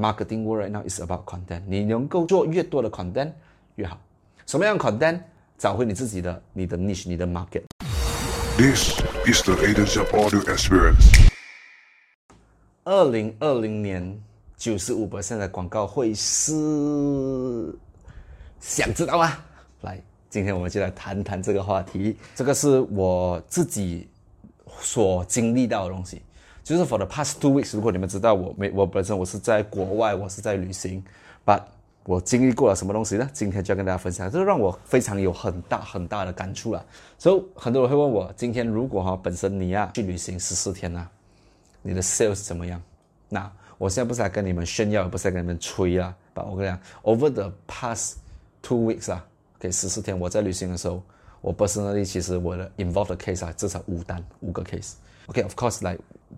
Marketing world right now is about content。你能够做越多的 content 越好。什么样的 content？找回你自己的、你的 niche、你的 market。This is the Agents of Audio Experience. 二零二零年九十五的广告会是想知道吗？来，今天我们就来谈谈这个话题。这个是我自己所经历到的东西，就是 for the past two weeks。如果你们知道我没我本身我是在国外，我是在旅行，but 我经历过了什么东西呢？今天就要跟大家分享，这让我非常有很大很大的感触了。所以很多人会问我，今天如果哈本身你要去旅行十四天啊，你的 sales 怎么样？那我现在不是来跟你们炫耀，不是来跟你们吹啊，把我跟你讲，over the past two weeks 啊，给十四天我在旅行的时候，我 personally 其实我的 involved case 啊，至少五单五个 case。OK，of、course 来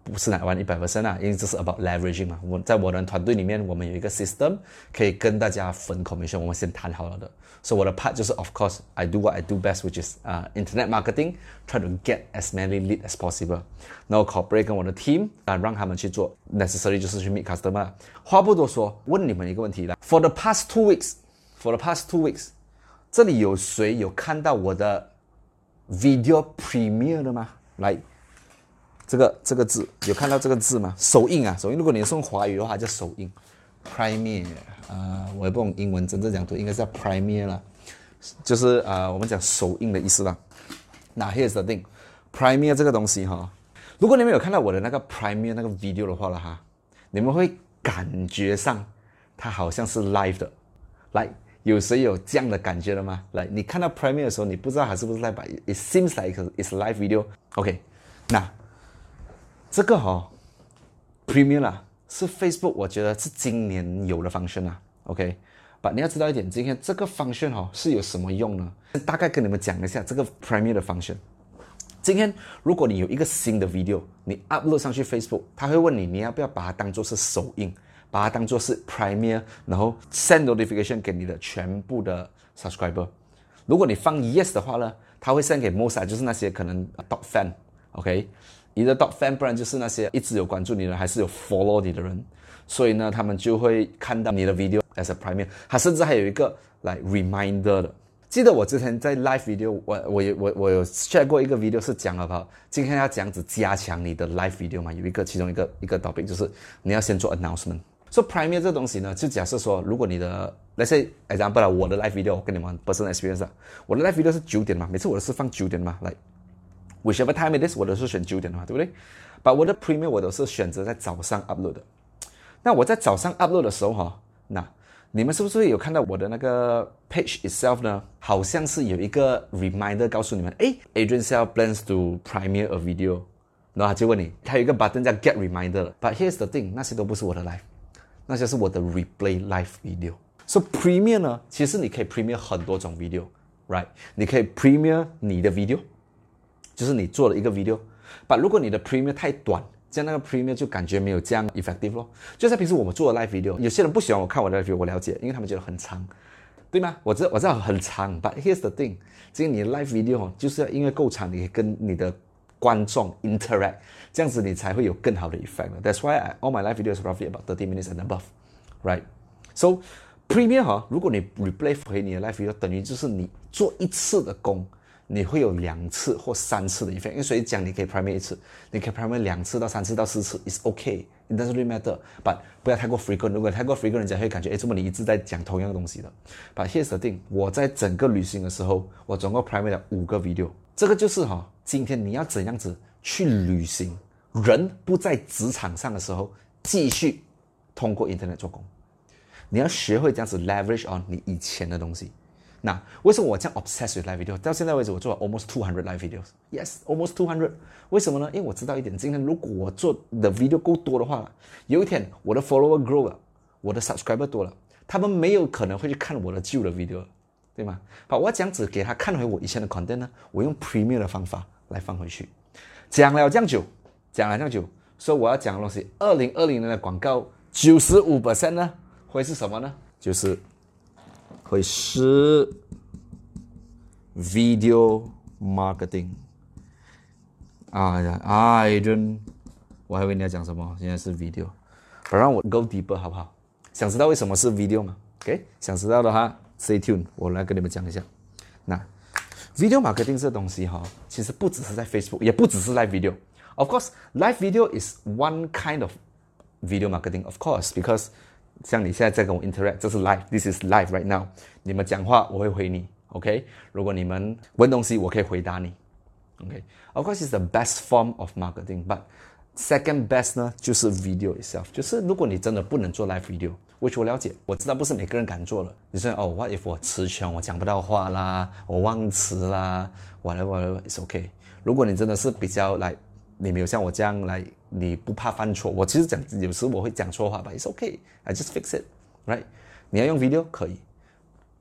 不是来玩一百 percent 啊，因为这是 about leveraging 嘛。我在我的团队里面，我们有一个 system 可以跟大家分 commission，我们先谈好了的。所以我的 part 就是 of course I do what I do best, which is 啊、internet marketing, try to get as many lead as possible。然后 cooperate 跟我的 team 啊，让他们去做 necessary 就是去 meet customer。话不多说，问你们一个问题啦：For the past two weeks, for the past two weeks，这里有谁有看到我的 video premiere 的吗？来。 这个这个字有看到这个字吗？首映啊，首映。如果你是用华语的话，叫首映，premiere 啊、我也不懂英文真正讲读，应该叫 Premier 啦，就是、呃我们讲首映的意思啦。那 here's the thing，Premier 这个东西哈，如果你们有看到我的那个 Premier 那个 video 的话了哈，你们会感觉上它好像是 live 的，来。有谁有这样的感觉的吗？来，你看到 Premier 的时候，你不知道它是不是 live，it seems like it's live video。OK，那这个哈、哦、，Premiere，是 Facebook，我觉得是今年有的 function 啊，OK。把你要知道一点，今天这个 function 哈、哦、是有什么用呢？大概跟你们讲一下这个 Premiere 的 function。今天如果你有一个新的 video，你 upload 上去 Facebook，他会问你你要不要把它当做是首映，把它当做是 Premiere，然后 send notification 给你的全部的 subscriber。如果你放 yes 的话呢，他会 send 给 most 就是那些可能 top fan，OK。你的 top fan，不然就是那些一直有关注你的，还是有 follow 你的人，所以呢，他们就会看到你的 video as a premiere，它甚至还有一个来 reminder 的。记得我之前在 live video，我我有我我有 share 过一个 video 是讲了吧，今天要这样子加强你的 live video 嘛，有一个其中一个一个 topic 就是你要先做 announcement。所以 premiere 这东西呢，就假设说，如果你的，let's say example，我的 live video 我跟你们 personal experience 啊，我的 live video 是九点嘛，每次我都是放九点嘛，来。whichever time it is，我都是选九点的嘛，对不对？把我的 premiere 我都是选择在早上 upload 的。那我在早上 upload 的时候哈，那你们是不是有看到我的那个 page itself 呢？好像是有一个 reminder 告诉你们，诶 a d r i a n Sell plans to premiere a video，然后他就问你，他有一个 button 叫 get reminder。But here's the thing，那些都不是我的 live，那些是我的 replay live video。So premiere 呢，其实你可以 premiere 很多种 video，right？你可以 premiere 你的 video。 就是你做了一个 video，把如果你的 premier 太短，这样那个 premier 就感觉没有这样 effective 咯。就像平时我们做的 live video，有些人不喜欢我看我的 live video，我了解，因为他们觉得很长，对吗？我知道我知道很长，but here's the thing，今天你的 live video 就是要因为够长，你可以跟你的观众 interact，这样子你才会有更好的 effect。That's why all my live video is roughly about thirty minutes and above，right？sopremier 哈，如果你 replay 回你的 live video，等于就是你做一次的工。你会有两次或三次的 effect，因为所以讲你可以 primary 一次，你可以 primary 两次到三次到四次，is OK，it doesn't really matter，but 不要太过 frequent，如果太过 frequent，人家会感觉，哎，怎么你一直在讲同样的东西的？But here's the thing，我在整个旅行的时候，我总共 primary 了五个 video，这个就是哈、哦，今天你要怎样子去旅行，人不在职场上的时候，继续通过 internet 做工，你要学会这样子 leverage on 你以前的东西。那为什么我这样 obsessed with live video？到现在为止，我做了 almost two hundred live videos。Yes，almost two hundred。为什么呢？因为我知道一点，今天如果我做的 video 够多的话，有一天我的 follower grow 了，我的 subscriber 多了，他们没有可能会去看我的旧的 video，对吗？好，我这样子给他看回我以前的 content 呢，我用 Premiere 的方法来放回去。讲了这样久，讲了这样久，所以我要讲的东西，二零二零年的广告九十五 percent 呢，会是什么呢？就是。会是 video marketing。哎呀，I don't，我还以为你要讲什么，现在是 video。不让我 go deeper 好不好 想知道为什么是 video 吗？OK，想知道的话，stay tuned，我来跟你们讲一下。那 video marketing 这东西哈，其实不只是在 Facebook，也不只是 live video。Of course, live video is one kind of video marketing. Of course, because 像你现在在跟我 interact，这是 live，this is live right now。你们讲话我会回你，OK？如果你们问东西，我可以回答你，OK？Of course, it's the best form of marketing, but second best 呢就是 video itself。就是如果你真的不能做 live video，which 我了解，我知道不是每个人敢做了。你说哦，what if 我词穷，我讲不到话啦，我忘词啦，whatever，it's OK。如果你真的是比较来，你没有像我这样来。你不怕犯错？我其实讲有时我会讲错话吧，It's okay, I just fix it, right？你要用 video 可以，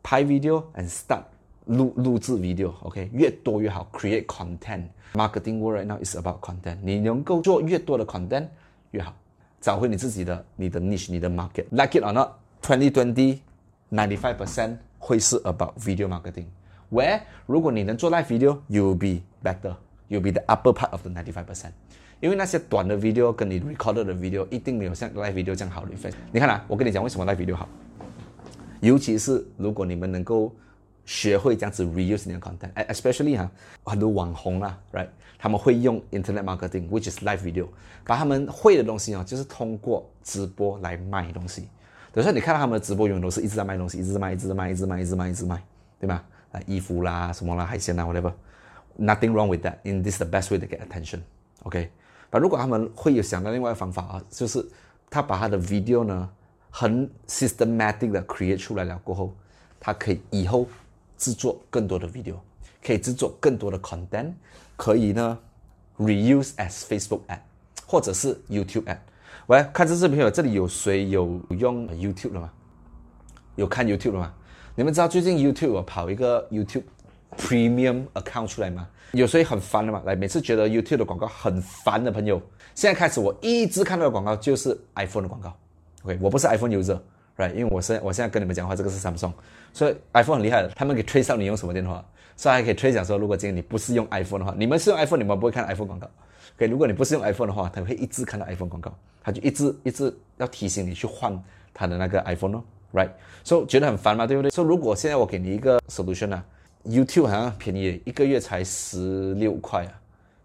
拍 video and start 录录制 video，OK？越多越好，create content。Marketing world right now is about content。你能够做越多的 content 越好，找回你自己的你的 niche，你的 market。Like it or not, twenty twenty ninety five percent 会是 about video marketing。Where 如果你能做 live video, you will be better. You'll be the upper part of the 95 percent。因为那些短的 video 跟你 recorded 的 video 一定没有像 live video 这样好的 effect。你看啊，我跟你讲为什么 live video 好，尤其是如果你们能够学会这样子 reuse 你的 content，especially 哈，很多网红啊，right，他们会用 internet marketing，which is live video，把他们会的东西哦，就是通过直播来卖东西。等于说你看到他们的直播永远都是一直在卖东西，一直卖，一直卖，一直卖，一直卖，一直卖，对吧？啊，衣服啦，什么啦，海鲜啦，whatever。Nothing wrong with that. In this the best way to get attention. ok 那如果他们会有想到另外一个方法啊，就是他把他的 video 呢很 systematic 的 create 出来了过后，他可以以后制作更多的 video，可以制作更多的 content，可以呢 reuse as Facebook ad 或者是 YouTube ad。喂，看这视频有这里有谁有用 YouTube 的吗？有看 YouTube 的吗？你们知道最近 YouTube 跑一个 YouTube Premium account 出来吗？有谁很烦的嘛？来，每次觉得 YouTube 的广告很烦的朋友，现在开始我一直看到的广告就是 iPhone 的广告。OK，我不是 iPhone user，right？因为我是我现在跟你们讲话，这个是 Samsung，所以 iPhone 很厉害的，他们可以推销你用什么电话，所以还可以推讲说，如果今天你不是用 iPhone 的话，你们是用 iPhone，你们不会看 iPhone 广告。OK，如果你不是用 iPhone 的话，他会一直看到 iPhone 广告，他就一直一直要提醒你去换他的那个 iPhone 哦，right？所以觉得很烦嘛，对不对？所以如果现在我给你一个 solution 啊。YouTube 好像便宜，一个月才十六块啊，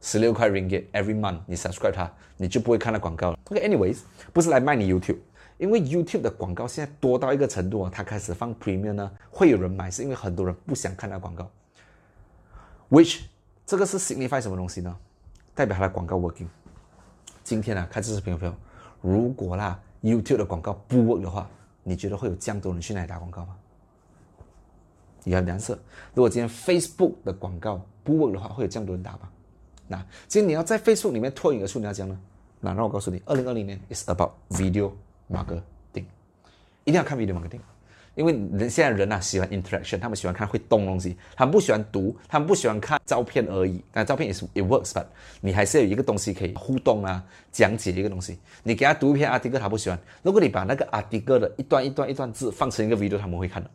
十六块 Ringgit every month，你 subscribe 它，你就不会看到广告了。OK，anyways，不是来卖你 YouTube，因为 YouTube 的广告现在多到一个程度啊，它开始放 Premium 呢，会有人买，是因为很多人不想看到广告。Which 这个是 signify 什么东西呢？代表它的广告 working。今天啊，看这视频的朋友，如果啦 YouTube 的广告不 work 的话，你觉得会有这样多人去那里打广告吗？你要两色。如果今天 Facebook 的广告不 work 的话，会有这样多人打吗？那今天你要在 Facebook 里面脱颖而出，你要讲呢？那让我告诉你，二零二零年 is about video marketing，一定要看 video marketing，因为人现在人啊喜欢 interaction，他们喜欢看会动东西，他们不喜欢读，他们不喜欢看照片而已。但照片也是 it works，but 你还是要有一个东西可以互动啊，讲解一个东西。你给他读一篇 article，他不喜欢。如果你把那个 article 的一段一段一段字放成一个 video，他们会看的。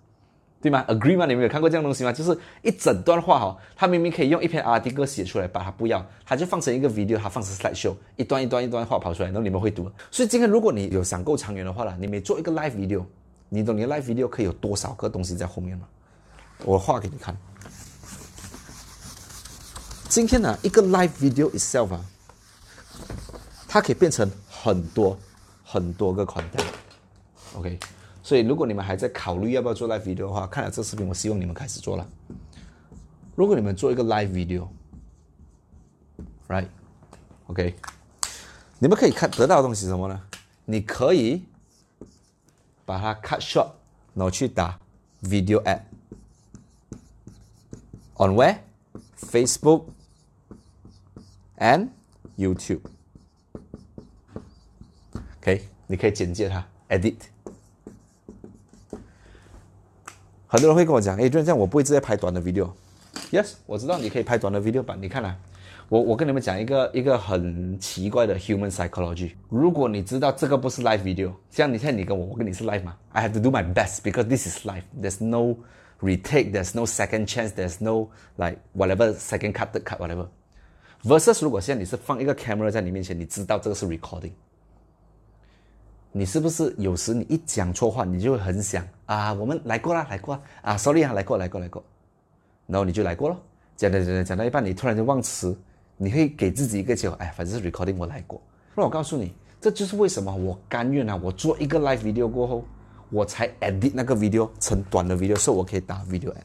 对吗？Agree 吗？你们有看过这样东西吗？就是一整段话哈，他明明可以用一篇 RT 歌写出来，把它不要，他就放成一个 video，他放成 slide show，一段一段一段话跑出来，然后你们会读。所以今天如果你有想够长远的话了，你每做一个 live video，你懂你的 live video 可以有多少个东西在后面吗？我画给你看。今天呢，一个 live video itself 啊，它可以变成很多很多个款待，OK。所以，如果你们还在考虑要不要做 live video 的话，看了这视频，我希望你们开始做了。如果你们做一个 live video，right？OK，你们可以看得到的东西是什么呢？你可以把它 cut short，然后去打 video ad on where？Facebook and YouTube。OK，你可以简介它，edit。很多人会跟我讲，哎，就这样，我不会直接拍短的 video。Yes，我知道你可以拍短的 video 吧？你看啊，我我跟你们讲一个一个很奇怪的 human psychology。如果你知道这个不是 live video，像你现在你跟我，我跟你是 live 吗？I have to do my best because this is live. There's no retake. There's no second chance. There's no like whatever second cut, third cut, whatever. Versus 如果现在你是放一个 camera 在你面前，你知道这个是 recording。你是不是有时你一讲错话，你就会很想啊，我们来过啦，来过啦啊，sorry 啊，来过来过来过，然后你就来过了，讲讲讲讲到一半，你突然就忘词，你会给自己一个借口，哎，反正是 recording 我来过。那我告诉你，这就是为什么我甘愿啊，我做一个 live video 过后，我才 edit 那个 video 成短的 video，所以我可以打 video ad。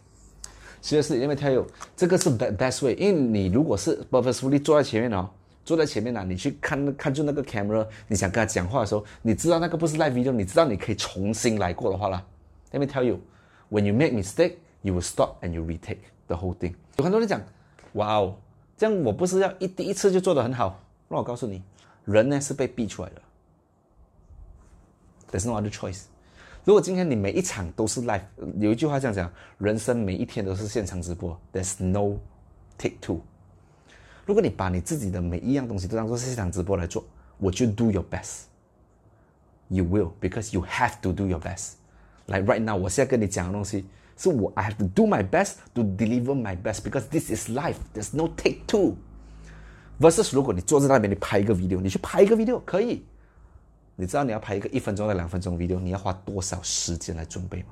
其实是因为它有这个是 best best way，因为你如果是 purposefully 坐在前面哦。坐在前面呢，你去看看住那个 camera，你想跟他讲话的时候，你知道那个不是 live video，你知道你可以重新来过的话啦。Let me tell you, when you make mistake, you will stop and you retake the whole thing。有很多人讲，哇哦，这样我不是要一第一次就做得很好？那我告诉你，人呢是被逼出来的。There's no other choice。如果今天你每一场都是 live，有一句话这样讲，人生每一天都是现场直播，There's no take two。如果你把你自己的每一样东西都当做是现场直播来做，我就 do your best。You will because you have to do your best. Like right now，我现在跟你讲的东西，是我 I have to do my best to deliver my best because this is life. There's no take two. Versus 如果你坐在那边，你拍一个 video，你去拍一个 video 可以。你知道你要拍一个一分钟到两分钟 video，你要花多少时间来准备吗？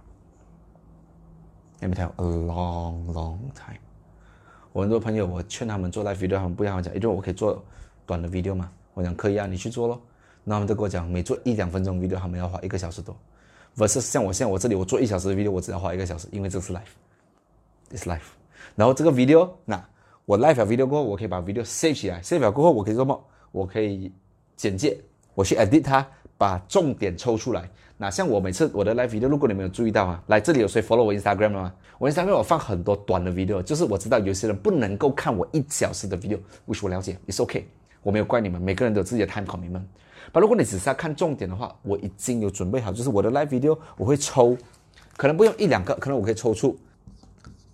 Let me tell a long, long time. 我很多朋友，我劝他们做 live video，他们不要讲，因为我可以做短的 video 嘛。我讲可以啊，你去做咯。那他们都跟我讲，每做一两分钟 video，他们要花一个小时多。versus 像我现在我这里，我做一小时 video，我只要花一个小时，因为这是 live，is live。然后这个 video，那我 live video 过后，我可以把 video save 起来，save 了过后，我可以做么？我可以简介，我去 edit 它，把重点抽出来。那像我每次我的 live video，如果你们有注意到啊，来这里有谁 follow 我 Instagram 吗？我 Instagram 我放很多短的 video，就是我知道有些人不能够看我一小时的 video，which 我了解，it's OK，我没有怪你们，每个人都有自己的 time commitment。但如果你只是要看重点的话，我已经有准备好，就是我的 live video 我会抽，可能不用一两个，可能我可以抽出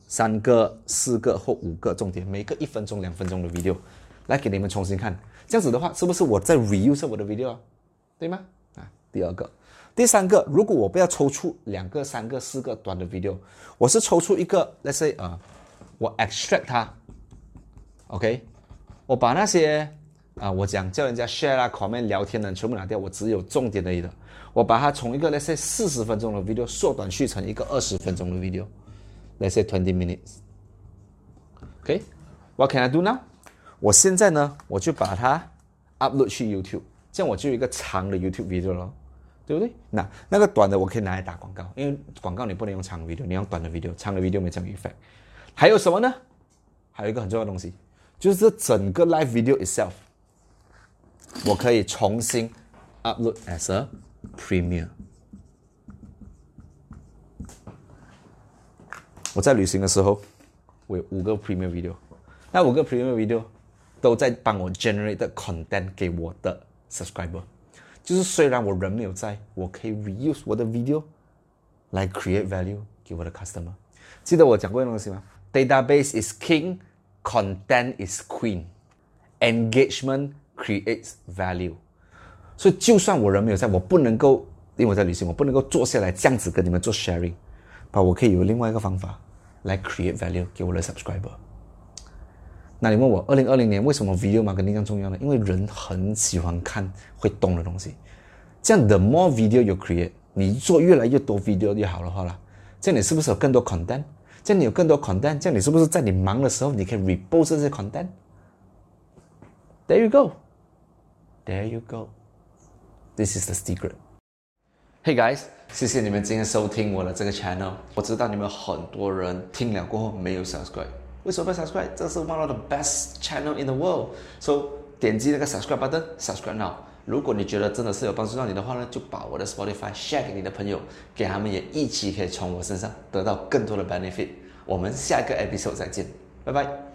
三个、四个或五个重点，每个一分钟、两分钟的 video 来给你们重新看。这样子的话，是不是我在 reuse 我的 video 啊？对吗？第二个。第三个，如果我不要抽出两个、三个、四个短的 video，我是抽出一个，let's say 啊，我 extract 它，OK，我把那些啊，我讲叫人家 share 啊、comment、聊天的全部拿掉，我只有重点的一个，我把它从一个 let's say 四十分钟的 video 缩短去成一个二十分钟的 video，let's say twenty minutes，OK，what can I do now？我现在呢，我就把它 upload 去 YouTube，这样我就有一个长的 YouTube video 了。对不对？那那个短的我可以拿来打广告，因为广告你不能用长的 video，你用短的 video，长的 video 没这样 effect。还有什么呢？还有一个很重要的东西，就是这整个 live video itself，我可以重新 upload as a premiere。我在旅行的时候，我有五个 premiere video，那五个 premiere video 都在帮我 generate content 给我的 subscriber。就是虽然我人没有在，我可以 reuse 我的 video 来 create value 给我的 customer。记得我讲过一个东西吗？Database is king, content is queen, engagement creates value。所以就算我人没有在，我不能够因为我在旅行，我不能够坐下来这样子跟你们做 sharing，把我可以有另外一个方法来 create value 给我的 subscriber。 那你问我，二零二零年为什么 video marketing 更重要呢？因为人很喜欢看会动的东西。这样，the more video you create，你做越来越多 video 越好的话啦。这样你是不是有更多 content？这样你有更多 content，这样你是不是在你忙的时候，你可以 repost 这些 content？There you go. There you go. This is the secret. Hey guys，谢谢你们今天收听我的这个 channel。我知道你们很多人听了过后没有 subscribe。为什么不 subscribe？这是 one of the best channel in the world。So 点击那个 subscribe button，subscribe now。如果你觉得真的是有帮助到你的话呢，就把我的 Spotify share 给你的朋友，给他们也一起可以从我身上得到更多的 benefit。我们下一个 episode 再见，拜拜。